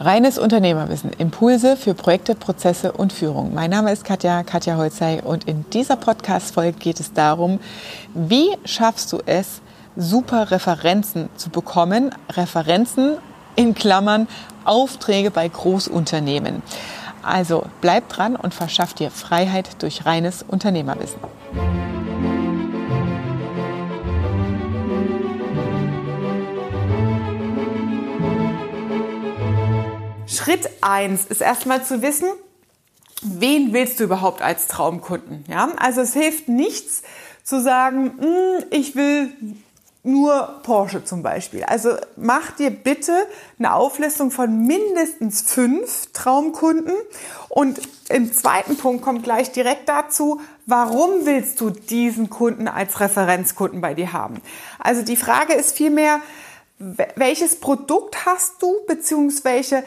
Reines Unternehmerwissen, Impulse für Projekte, Prozesse und Führung. Mein Name ist Katja, Katja Holzei und in dieser Podcast-Folge geht es darum, wie schaffst du es, super Referenzen zu bekommen? Referenzen in Klammern, Aufträge bei Großunternehmen. Also bleib dran und verschaff dir Freiheit durch reines Unternehmerwissen. Schritt eins ist erstmal zu wissen, wen willst du überhaupt als Traumkunden? Ja, also es hilft nichts zu sagen, hm, ich will nur Porsche zum Beispiel. Also mach dir bitte eine Auflistung von mindestens fünf Traumkunden. Und im zweiten Punkt kommt gleich direkt dazu, warum willst du diesen Kunden als Referenzkunden bei dir haben? Also die Frage ist vielmehr, welches Produkt hast du, beziehungsweise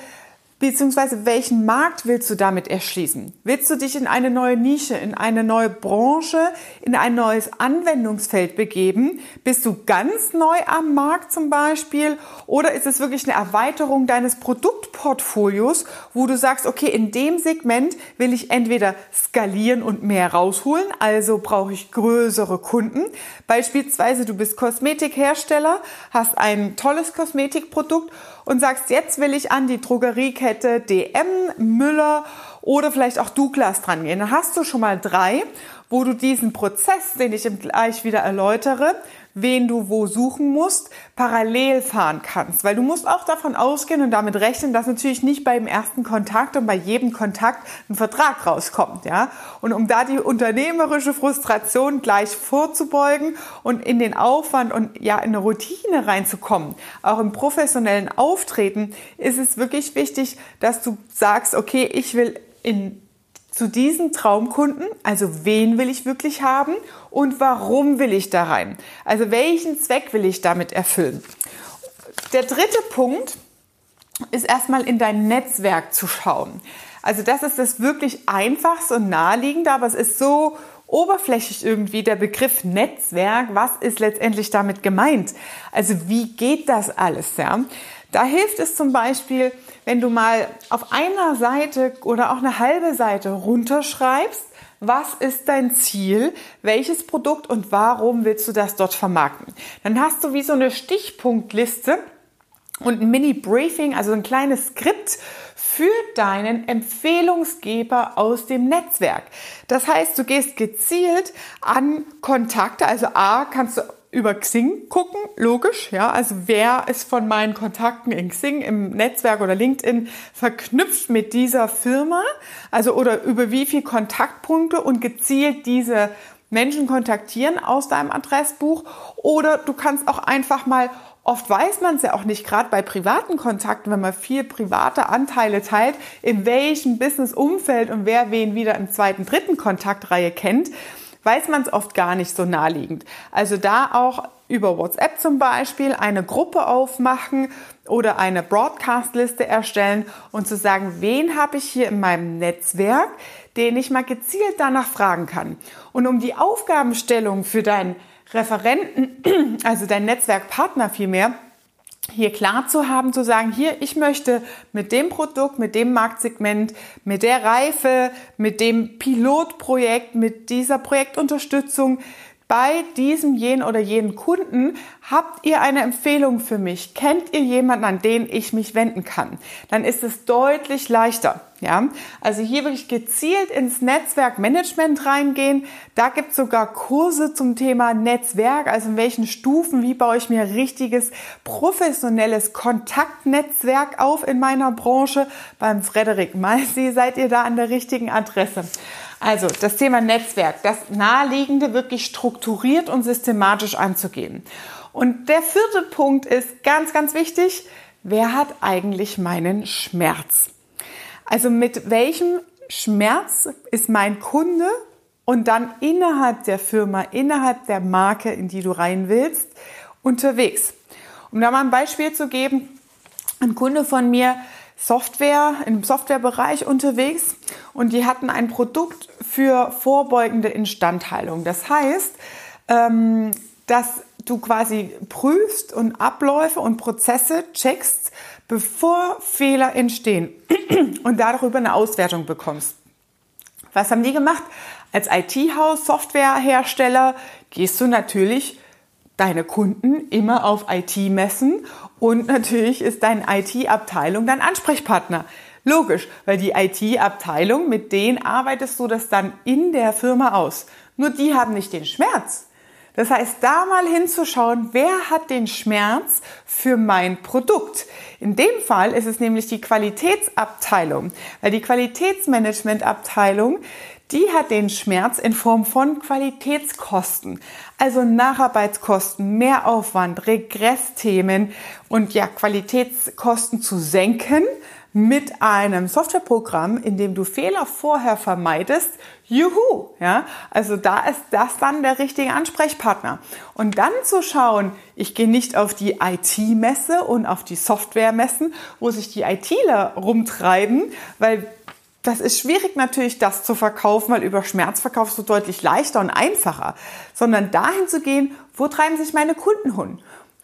Beziehungsweise welchen Markt willst du damit erschließen? Willst du dich in eine neue Nische, in eine neue Branche, in ein neues Anwendungsfeld begeben? Bist du ganz neu am Markt zum Beispiel? Oder ist es wirklich eine Erweiterung deines Produktportfolios, wo du sagst, okay, in dem Segment will ich entweder skalieren und mehr rausholen, also brauche ich größere Kunden. Beispielsweise du bist Kosmetikhersteller, hast ein tolles Kosmetikprodukt und sagst, jetzt will ich an die Drogeriekette DM, Müller oder vielleicht auch Douglas dran gehen. Dann hast du schon mal drei, wo du diesen Prozess, den ich gleich wieder erläutere, wen du wo suchen musst, parallel fahren kannst. Weil du musst auch davon ausgehen und damit rechnen, dass natürlich nicht beim ersten Kontakt und bei jedem Kontakt ein Vertrag rauskommt. Ja? Und um da die unternehmerische Frustration gleich vorzubeugen und in den Aufwand und ja in eine Routine reinzukommen, auch im professionellen Auftreten, ist es wirklich wichtig, dass du sagst, okay, ich will in zu diesen Traumkunden, also wen will ich wirklich haben und warum will ich da rein? Also welchen Zweck will ich damit erfüllen? Der dritte Punkt ist erstmal in dein Netzwerk zu schauen. Also das ist das wirklich einfachste und naheliegende, aber es ist so oberflächlich irgendwie der Begriff Netzwerk. Was ist letztendlich damit gemeint? Also wie geht das alles? Ja? Da hilft es zum Beispiel, wenn du mal auf einer Seite oder auch eine halbe Seite runterschreibst, was ist dein Ziel, welches Produkt und warum willst du das dort vermarkten. Dann hast du wie so eine Stichpunktliste und ein Mini-Briefing, also ein kleines Skript für deinen Empfehlungsgeber aus dem Netzwerk. Das heißt, du gehst gezielt an Kontakte, also A, kannst du über Xing gucken, logisch, ja, also wer ist von meinen Kontakten in Xing im Netzwerk oder LinkedIn verknüpft mit dieser Firma, also oder über wie viele Kontaktpunkte und gezielt diese Menschen kontaktieren aus deinem Adressbuch? Oder du kannst auch einfach mal Oft weiß man es ja auch nicht, gerade bei privaten Kontakten, wenn man viel private Anteile teilt, in welchem Business-Umfeld und wer wen wieder im zweiten, dritten Kontaktreihe kennt weiß man es oft gar nicht so naheliegend. Also da auch über WhatsApp zum Beispiel eine Gruppe aufmachen oder eine Broadcast-Liste erstellen und zu sagen, wen habe ich hier in meinem Netzwerk, den ich mal gezielt danach fragen kann. Und um die Aufgabenstellung für deinen Referenten, also deinen Netzwerkpartner vielmehr, hier klar zu haben, zu sagen, hier, ich möchte mit dem Produkt, mit dem Marktsegment, mit der Reife, mit dem Pilotprojekt, mit dieser Projektunterstützung bei diesem jenen oder jenen Kunden habt ihr eine Empfehlung für mich? Kennt ihr jemanden, an den ich mich wenden kann? Dann ist es deutlich leichter. Ja, also hier wirklich gezielt ins Netzwerkmanagement reingehen. Da gibt es sogar Kurse zum Thema Netzwerk, also in welchen Stufen, wie baue ich mir richtiges professionelles Kontaktnetzwerk auf in meiner Branche. Beim Frederik Malsi seid ihr da an der richtigen Adresse. Also das Thema Netzwerk, das Naheliegende wirklich strukturiert und systematisch anzugehen. Und der vierte Punkt ist ganz, ganz wichtig. Wer hat eigentlich meinen Schmerz? Also mit welchem Schmerz ist mein Kunde und dann innerhalb der Firma, innerhalb der Marke, in die du rein willst, unterwegs? Um da mal ein Beispiel zu geben, ein Kunde von mir Software, im Softwarebereich unterwegs und die hatten ein Produkt für vorbeugende Instandheilung. Das heißt, ähm, dass du quasi prüfst und Abläufe und Prozesse checkst, bevor Fehler entstehen und darüber eine Auswertung bekommst. Was haben die gemacht? Als IT-Haus, Softwarehersteller gehst du natürlich deine Kunden immer auf IT messen und natürlich ist deine IT-Abteilung dein Ansprechpartner. Logisch, weil die IT-Abteilung, mit denen arbeitest du das dann in der Firma aus. Nur die haben nicht den Schmerz. Das heißt, da mal hinzuschauen, wer hat den Schmerz für mein Produkt. In dem Fall ist es nämlich die Qualitätsabteilung, weil die Qualitätsmanagementabteilung, die hat den Schmerz in Form von Qualitätskosten, also Nacharbeitskosten, Mehraufwand, Regressthemen und ja, Qualitätskosten zu senken mit einem Softwareprogramm, in dem du Fehler vorher vermeidest, juhu, ja, also da ist das dann der richtige Ansprechpartner. Und dann zu schauen, ich gehe nicht auf die IT-Messe und auf die Software-Messen, wo sich die ITler rumtreiben, weil das ist schwierig natürlich, das zu verkaufen, weil über Schmerz verkaufst du deutlich leichter und einfacher, sondern dahin zu gehen, wo treiben sich meine Kunden hin?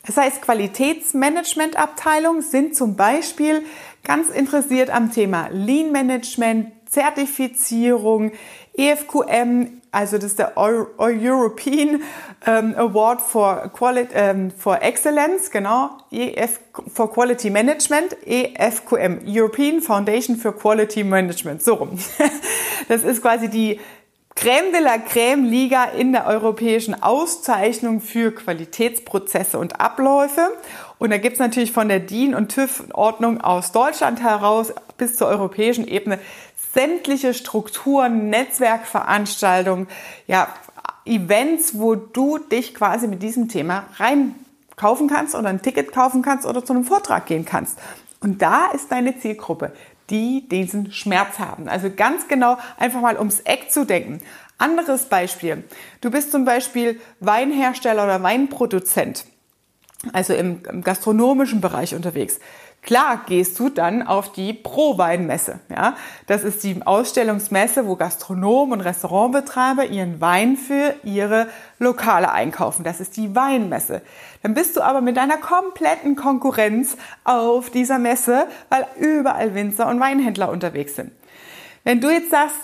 Das heißt, Qualitätsmanagementabteilungen sind zum Beispiel ganz interessiert am Thema Lean Management, Zertifizierung, EFQM, also das ist der European ähm, Award for, Quality, ähm, for Excellence, genau, EF for Quality Management, EFQM, European Foundation for Quality Management, so rum. Das ist quasi die Crème de la Crème Liga in der europäischen Auszeichnung für Qualitätsprozesse und Abläufe. Und da gibt's natürlich von der DIN und TÜV-Ordnung aus Deutschland heraus bis zur europäischen Ebene sämtliche Strukturen, Netzwerkveranstaltungen, ja, Events, wo du dich quasi mit diesem Thema rein kaufen kannst oder ein Ticket kaufen kannst oder zu einem Vortrag gehen kannst. Und da ist deine Zielgruppe, die diesen Schmerz haben. Also ganz genau einfach mal ums Eck zu denken. Anderes Beispiel. Du bist zum Beispiel Weinhersteller oder Weinproduzent, also im, gastronomischen Bereich unterwegs. Klar gehst du dann auf die Pro-Weinmesse. Ja? Das ist die Ausstellungsmesse, wo Gastronomen und Restaurantbetreiber ihren Wein für ihre Lokale einkaufen. Das ist die Weinmesse. Dann bist du aber mit deiner kompletten Konkurrenz auf dieser Messe, weil überall Winzer und Weinhändler unterwegs sind. Wenn du jetzt sagst,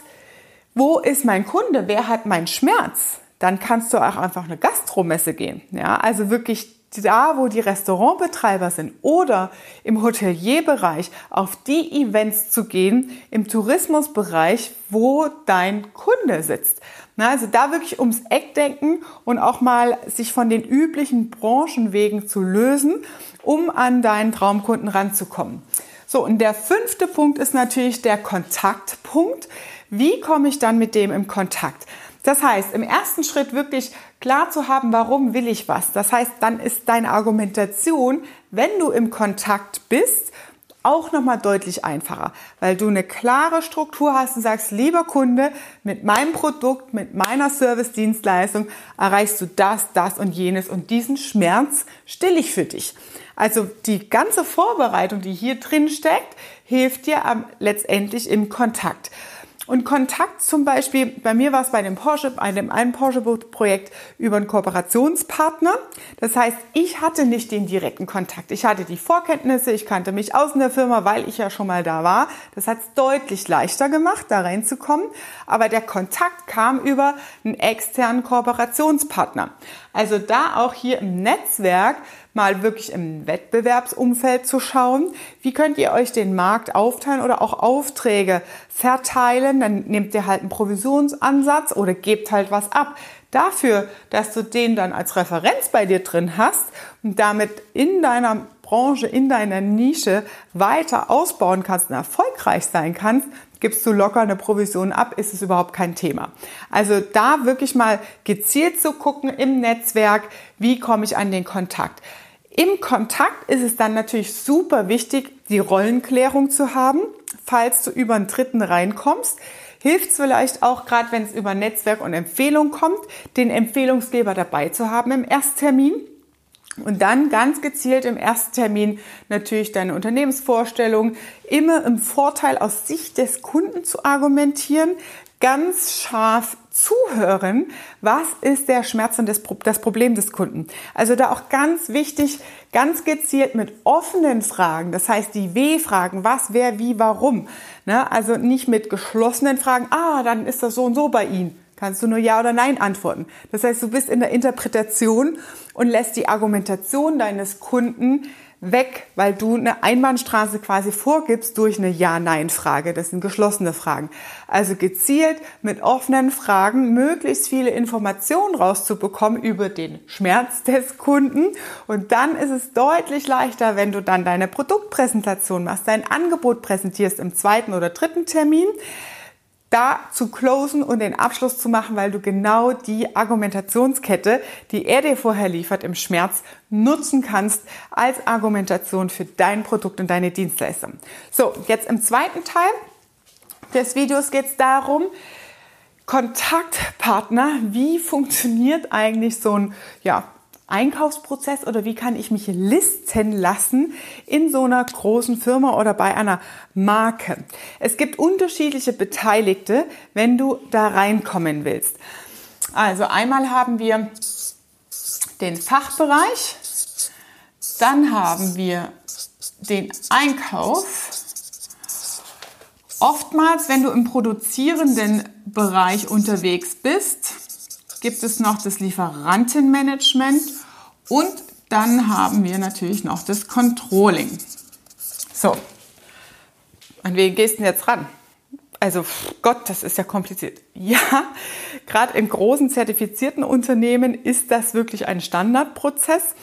wo ist mein Kunde? Wer hat meinen Schmerz? Dann kannst du auch einfach eine Gastromesse gehen. Ja, also wirklich da, wo die Restaurantbetreiber sind oder im Hotelierbereich auf die Events zu gehen, im Tourismusbereich, wo dein Kunde sitzt. Na, also da wirklich ums Eck denken und auch mal sich von den üblichen Branchenwegen zu lösen, um an deinen Traumkunden ranzukommen. So, und der fünfte Punkt ist natürlich der Kontaktpunkt. Wie komme ich dann mit dem im Kontakt? Das heißt, im ersten Schritt wirklich klar zu haben, warum will ich was. Das heißt, dann ist deine Argumentation, wenn du im Kontakt bist, auch nochmal deutlich einfacher, weil du eine klare Struktur hast und sagst, lieber Kunde, mit meinem Produkt, mit meiner Service-Dienstleistung erreichst du das, das und jenes und diesen Schmerz still ich für dich. Also die ganze Vorbereitung, die hier drin steckt, hilft dir letztendlich im Kontakt. Und Kontakt zum Beispiel, bei mir war es bei dem Porsche, bei dem einen Porsche-Projekt über einen Kooperationspartner. Das heißt, ich hatte nicht den direkten Kontakt. Ich hatte die Vorkenntnisse, ich kannte mich aus in der Firma, weil ich ja schon mal da war. Das hat es deutlich leichter gemacht, da reinzukommen. Aber der Kontakt kam über einen externen Kooperationspartner. Also da auch hier im Netzwerk mal wirklich im Wettbewerbsumfeld zu schauen, wie könnt ihr euch den Markt aufteilen oder auch Aufträge verteilen. Dann nehmt ihr halt einen Provisionsansatz oder gebt halt was ab. Dafür, dass du den dann als Referenz bei dir drin hast und damit in deiner Branche, in deiner Nische weiter ausbauen kannst und erfolgreich sein kannst, gibst du locker eine Provision ab, ist es überhaupt kein Thema. Also da wirklich mal gezielt zu gucken im Netzwerk, wie komme ich an den Kontakt. Im Kontakt ist es dann natürlich super wichtig, die Rollenklärung zu haben, falls du über einen Dritten reinkommst. Hilft es vielleicht auch, gerade wenn es über Netzwerk und Empfehlung kommt, den Empfehlungsgeber dabei zu haben im Ersttermin Und dann ganz gezielt im ersten Termin natürlich deine Unternehmensvorstellung immer im Vorteil aus Sicht des Kunden zu argumentieren, ganz scharf zuhören, was ist der Schmerz und das, Problem des Kunden. Also da auch ganz wichtig, ganz gezielt mit offenen Fragen, das heißt die W-Fragen, was, wer, wie, warum. Ne? Also nicht mit geschlossenen Fragen, ah, dann ist das so und so bei Ihnen kannst du nur Ja oder Nein antworten. Das heißt, du bist in der Interpretation und lässt die Argumentation deines Kunden weg, weil du eine Einbahnstraße quasi vorgibst durch eine Ja-Nein-Frage. Das sind geschlossene Fragen. Also gezielt mit offenen Fragen möglichst viele Informationen rauszubekommen über den Schmerz des Kunden. Und dann ist es deutlich leichter, wenn du dann deine Produktpräsentation machst, dein Angebot präsentierst im zweiten oder dritten Termin da zu closen und den Abschluss zu machen, weil du genau die Argumentationskette, die er dir vorher liefert im Schmerz, nutzen kannst als Argumentation für dein Produkt und deine Dienstleistung. So, jetzt im zweiten Teil des Videos geht es darum, Kontaktpartner, wie funktioniert eigentlich so ein ja, Einkaufsprozess oder wie kann ich mich listen lassen in so einer großen Firma oder bei einer Marke. Es gibt unterschiedliche Beteiligte, wenn du da reinkommen willst. Also einmal haben wir den Fachbereich, dann haben wir den Einkauf. Oftmals, wenn du im produzierenden Bereich unterwegs bist, gibt es noch das Lieferantenmanagement und dann haben wir natürlich noch das Controlling. So, an wen gehst du jetzt ran? Also Gott, das ist ja kompliziert. Ja, gerade in großen zertifizierten Unternehmen ist das wirklich ein Standardprozess.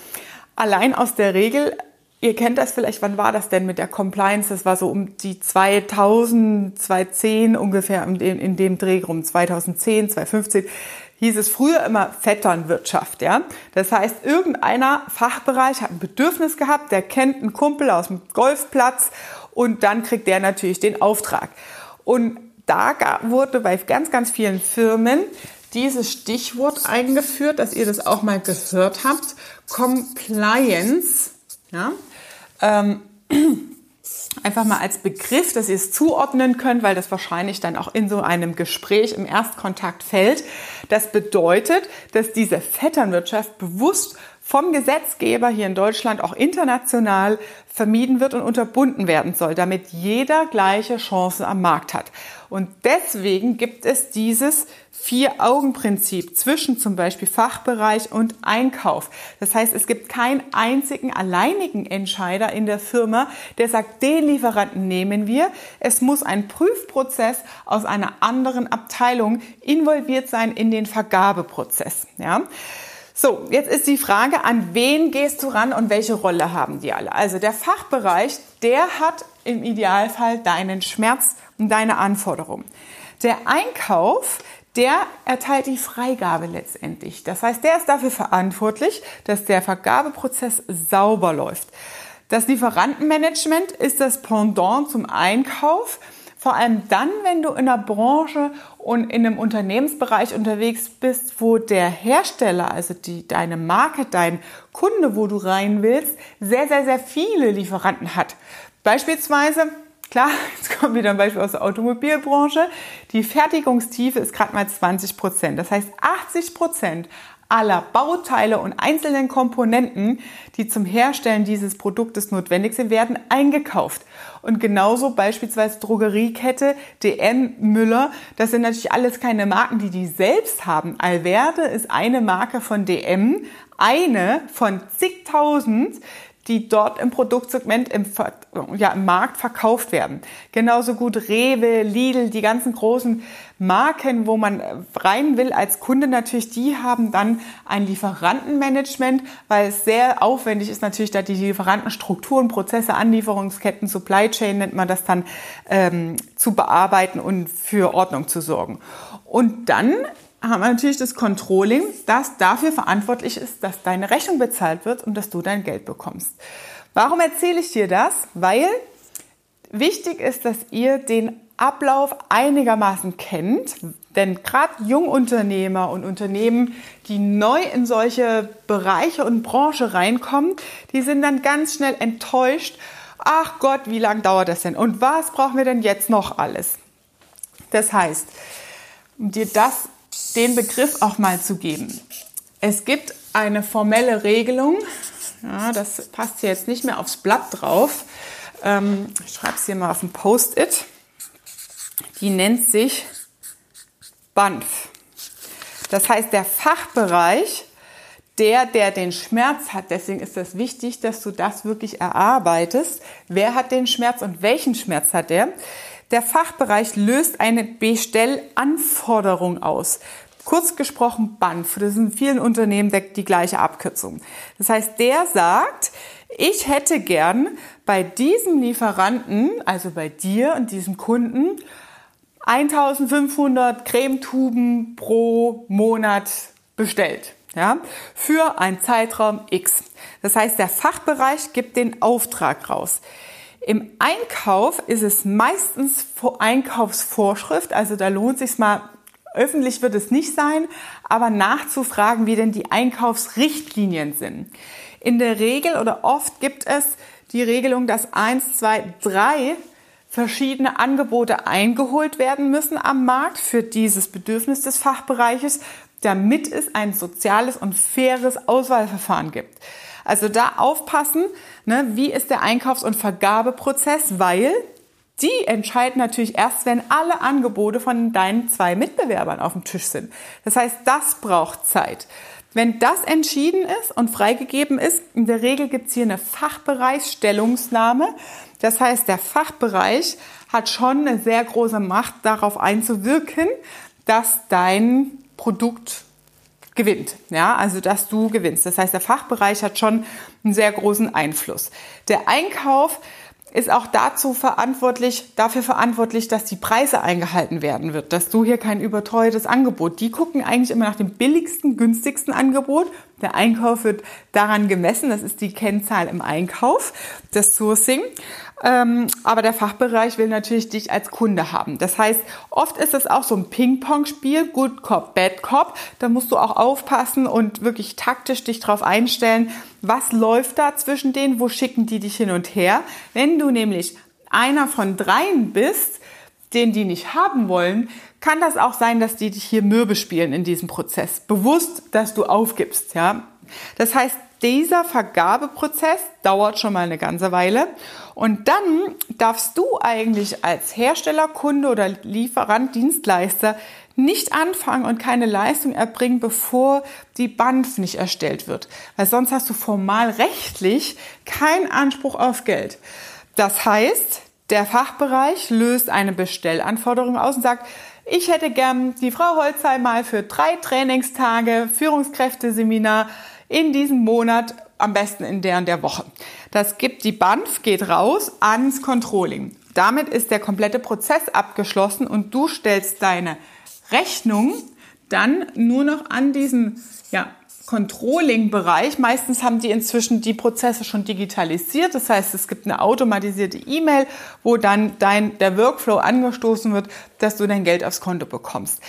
Allein aus der Regel, ihr kennt das vielleicht, wann war das denn mit der Compliance? Das war so um die 2000, 2010 ungefähr in dem, in dem Dreh rum, 2010, 2015 hieß es früher immer Vetternwirtschaft, ja. Das heißt, irgendeiner Fachbereich hat ein Bedürfnis gehabt, der kennt einen Kumpel aus dem Golfplatz und dann kriegt der natürlich den Auftrag. Und da wurde bei ganz, ganz vielen Firmen dieses Stichwort eingeführt, dass ihr das auch mal gehört habt, Compliance, ja. Ähm, einfach mal als Begriff, dass ihr es zuordnen könnt, weil das wahrscheinlich dann auch in so einem Gespräch im Erstkontakt fällt. Das bedeutet, dass diese Vetternwirtschaft bewusst vom Gesetzgeber hier in Deutschland auch international vermieden wird und unterbunden werden soll, damit jeder gleiche Chancen am Markt hat. Und deswegen gibt es dieses Vier-Augen-Prinzip zwischen zum Beispiel Fachbereich und Einkauf. Das heißt, es gibt keinen einzigen alleinigen Entscheider in der Firma, der sagt, den Lieferanten nehmen wir. Es muss ein Prüfprozess aus einer anderen Abteilung involviert sein in den Vergabeprozess. Ja? So, jetzt ist die Frage, an wen gehst du ran und welche Rolle haben die alle? Also der Fachbereich, der hat im Idealfall deinen Schmerz und deine Anforderungen. Der Einkauf, der erteilt die Freigabe letztendlich. Das heißt, der ist dafür verantwortlich, dass der Vergabeprozess sauber läuft. Das Lieferantenmanagement ist das Pendant zum Einkauf. Vor allem dann, wenn du in einer Branche und in einem Unternehmensbereich unterwegs bist, wo der Hersteller, also die, deine Marke, dein Kunde, wo du rein willst, sehr, sehr, sehr viele Lieferanten hat. Beispielsweise Klar, jetzt kommt wieder ein Beispiel aus der Automobilbranche. Die Fertigungstiefe ist gerade mal 20 Prozent. Das heißt, 80 Prozent aller Bauteile und einzelnen Komponenten, die zum Herstellen dieses Produktes notwendig sind, werden eingekauft. Und genauso beispielsweise Drogeriekette, DM, Müller, das sind natürlich alles keine Marken, die die selbst haben. Alverde ist eine Marke von DM, eine von zigtausend, die dort im Produktsegment im, ja, im Markt verkauft werden. Genauso gut Rewe, Lidl, die ganzen großen Marken, wo man rein will als Kunde natürlich, die haben dann ein Lieferantenmanagement, weil es sehr aufwendig ist natürlich, da die Lieferantenstrukturen, Prozesse, Anlieferungsketten, Supply Chain nennt man das dann, ähm, zu bearbeiten und für Ordnung zu sorgen. Und dann haben wir natürlich das Controlling, das dafür verantwortlich ist, dass deine Rechnung bezahlt wird und dass du dein Geld bekommst. Warum erzähle ich dir das? Weil wichtig ist, dass ihr den Ablauf einigermaßen kennt. Denn gerade Jungunternehmer und Unternehmen, die neu in solche Bereiche und Branche reinkommen, die sind dann ganz schnell enttäuscht. Ach Gott, wie lange dauert das denn? Und was brauchen wir denn jetzt noch alles? Das heißt, um dir das, den Begriff auch mal zu geben. Es gibt eine formelle Regelung, ja, das passt hier jetzt nicht mehr aufs Blatt drauf. Ähm, ich schreibe es hier mal auf ein Post-it. Die nennt sich BANF. Das heißt, der Fachbereich, der, der den Schmerz hat, deswegen ist es wichtig, dass du das wirklich erarbeitest. Wer hat den Schmerz und welchen Schmerz hat er? Der Fachbereich löst eine Bestellanforderung aus. Kurz gesprochen BANF. Das ist in vielen Unternehmen die gleiche Abkürzung. Das heißt, der sagt, ich hätte gern bei diesem Lieferanten, also bei dir und diesem Kunden, 1500 Cremetuben pro Monat bestellt. Ja, für einen Zeitraum X. Das heißt, der Fachbereich gibt den Auftrag raus. Im Einkauf ist es meistens Einkaufsvorschrift, also da lohnt sich mal öffentlich wird es nicht sein, aber nachzufragen, wie denn die Einkaufsrichtlinien sind. In der Regel oder oft gibt es die Regelung, dass eins, zwei, drei verschiedene Angebote eingeholt werden müssen am Markt für dieses Bedürfnis des Fachbereiches, damit es ein soziales und faires Auswahlverfahren gibt. Also da aufpassen, ne, wie ist der Einkaufs- und Vergabeprozess, weil die entscheiden natürlich erst, wenn alle Angebote von deinen zwei Mitbewerbern auf dem Tisch sind. Das heißt, das braucht Zeit. Wenn das entschieden ist und freigegeben ist, in der Regel gibt es hier eine Fachbereichsstellungsnahme. Das heißt, der Fachbereich hat schon eine sehr große Macht, darauf einzuwirken, dass dein Produkt gewinnt. Ja, also dass du gewinnst. Das heißt, der Fachbereich hat schon einen sehr großen Einfluss. Der Einkauf ist auch dazu verantwortlich, dafür verantwortlich, dass die Preise eingehalten werden wird, dass du hier kein überteuertes Angebot. Die gucken eigentlich immer nach dem billigsten, günstigsten Angebot. Der Einkauf wird daran gemessen, das ist die Kennzahl im Einkauf, das Sourcing. Ähm, aber der Fachbereich will natürlich dich als Kunde haben. Das heißt, oft ist es auch so ein Ping-Pong-Spiel, Good Cop, Bad Cop. Da musst du auch aufpassen und wirklich taktisch dich drauf einstellen, was läuft da zwischen denen, wo schicken die dich hin und her. Wenn du nämlich einer von dreien bist, den die nicht haben wollen, kann das auch sein, dass die dich hier mürbe spielen in diesem Prozess. Bewusst, dass du aufgibst, ja. Das heißt, dieser Vergabeprozess dauert schon mal eine ganze Weile. Und dann darfst du eigentlich als Hersteller, Kunde oder Lieferant, Dienstleister nicht anfangen und keine Leistung erbringen, bevor die BANF nicht erstellt wird. Weil sonst hast du formal rechtlich keinen Anspruch auf Geld. Das heißt, der Fachbereich löst eine Bestellanforderung aus und sagt, ich hätte gern die Frau Holzheim mal für drei Trainingstage Führungskräfteseminar in diesem Monat, am besten in der und der Woche. Das gibt die BANF, geht raus ans Controlling. Damit ist der komplette Prozess abgeschlossen und du stellst deine Rechnung dann nur noch an diesem ja, Controlling-Bereich. Meistens haben die inzwischen die Prozesse schon digitalisiert. Das heißt, es gibt eine automatisierte E-Mail, wo dann dein, der Workflow angestoßen wird, dass du dein Geld aufs Konto bekommst.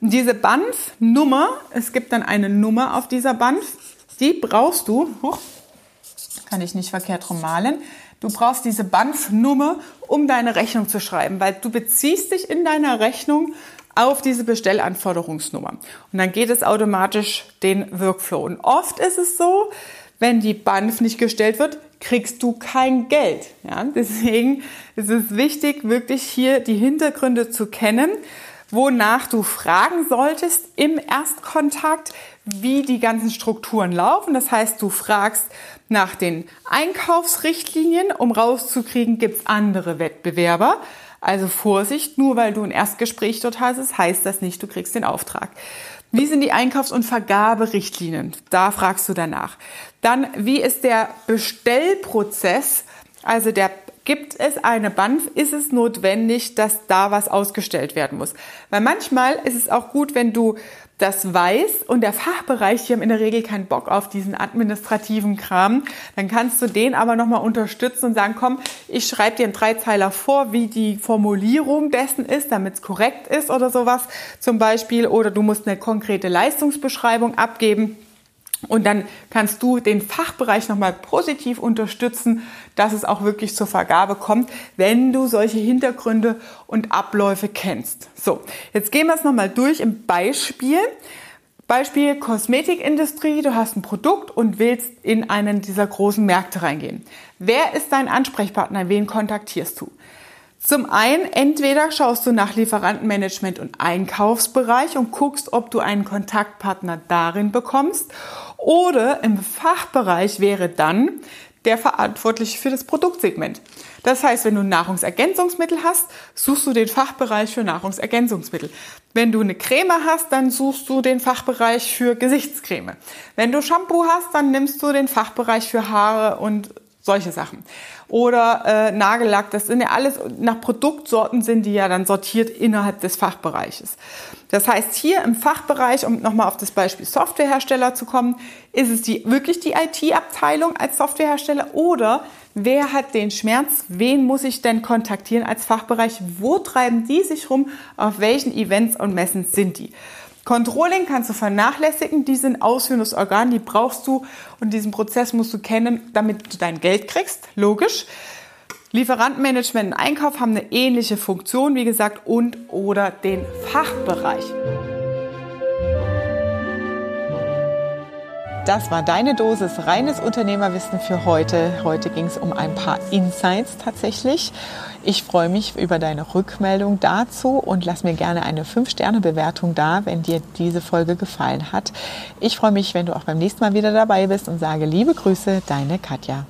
Und diese BANF-Nummer, es gibt dann eine Nummer auf dieser BANF, die brauchst du, huch, kann ich nicht verkehrt rum malen, du brauchst diese BANF-Nummer, um deine Rechnung zu schreiben, weil du beziehst dich in deiner Rechnung auf diese Bestellanforderungsnummer. Und dann geht es automatisch den Workflow. Und oft ist es so, wenn die BANF nicht gestellt wird, kriegst du kein Geld. Ja, deswegen ist es wichtig, wirklich hier die Hintergründe zu kennen, wonach du fragen solltest im Erstkontakt, wie die ganzen Strukturen laufen. Das heißt, du fragst nach den Einkaufsrichtlinien, um rauszukriegen, gibt es andere Wettbewerber. Also Vorsicht, nur weil du ein Erstgespräch dort hast, heißt das nicht, du kriegst den Auftrag. Wie sind die Einkaufs- und Vergaberichtlinien? Da fragst du danach. Dann, wie ist der Bestellprozess, also der Gibt es eine BANF? Ist es notwendig, dass da was ausgestellt werden muss? Weil manchmal ist es auch gut, wenn du das weiß und der Fachbereich, die haben in der Regel keinen Bock auf diesen administrativen Kram, dann kannst du den aber nochmal unterstützen und sagen, komm, ich schreibe dir einen Dreizeiler vor, wie die Formulierung dessen ist, damit es korrekt ist oder sowas zum Beispiel. Oder du musst eine konkrete Leistungsbeschreibung abgeben. Und dann kannst du den Fachbereich nochmal positiv unterstützen, dass es auch wirklich zur Vergabe kommt, wenn du solche Hintergründe und Abläufe kennst. So, jetzt gehen wir es nochmal durch im Beispiel. Beispiel Kosmetikindustrie, du hast ein Produkt und willst in einen dieser großen Märkte reingehen. Wer ist dein Ansprechpartner? Wen kontaktierst du? Zum einen, entweder schaust du nach Lieferantenmanagement und Einkaufsbereich und guckst, ob du einen Kontaktpartner darin bekommst. Oder im Fachbereich wäre dann der Verantwortliche für das Produktsegment. Das heißt, wenn du Nahrungsergänzungsmittel hast, suchst du den Fachbereich für Nahrungsergänzungsmittel. Wenn du eine Creme hast, dann suchst du den Fachbereich für Gesichtscreme. Wenn du Shampoo hast, dann nimmst du den Fachbereich für Haare und solche Sachen. Oder äh, Nagellack, das sind ja alles, nach Produktsorten sind die ja dann sortiert innerhalb des Fachbereiches. Das heißt, hier im Fachbereich, um nochmal auf das Beispiel Softwarehersteller zu kommen, ist es die, wirklich die IT-Abteilung als Softwarehersteller oder wer hat den Schmerz, wen muss ich denn kontaktieren als Fachbereich, wo treiben die sich rum, auf welchen Events und Messen sind die. Controlling kannst du vernachlässigen, die sind ausführendes Organ, die brauchst du und diesen Prozess musst du kennen, damit du dein Geld kriegst, logisch. Lieferantenmanagement und Einkauf haben eine ähnliche Funktion, wie gesagt, und oder den Fachbereich. Das war deine Dosis reines Unternehmerwissen für heute. Heute ging es um ein paar Insights tatsächlich. Ich freue mich über deine Rückmeldung dazu und lass mir gerne eine 5-Sterne-Bewertung da, wenn dir diese Folge gefallen hat. Ich freue mich, wenn du auch beim nächsten Mal wieder dabei bist und sage liebe Grüße, deine Katja.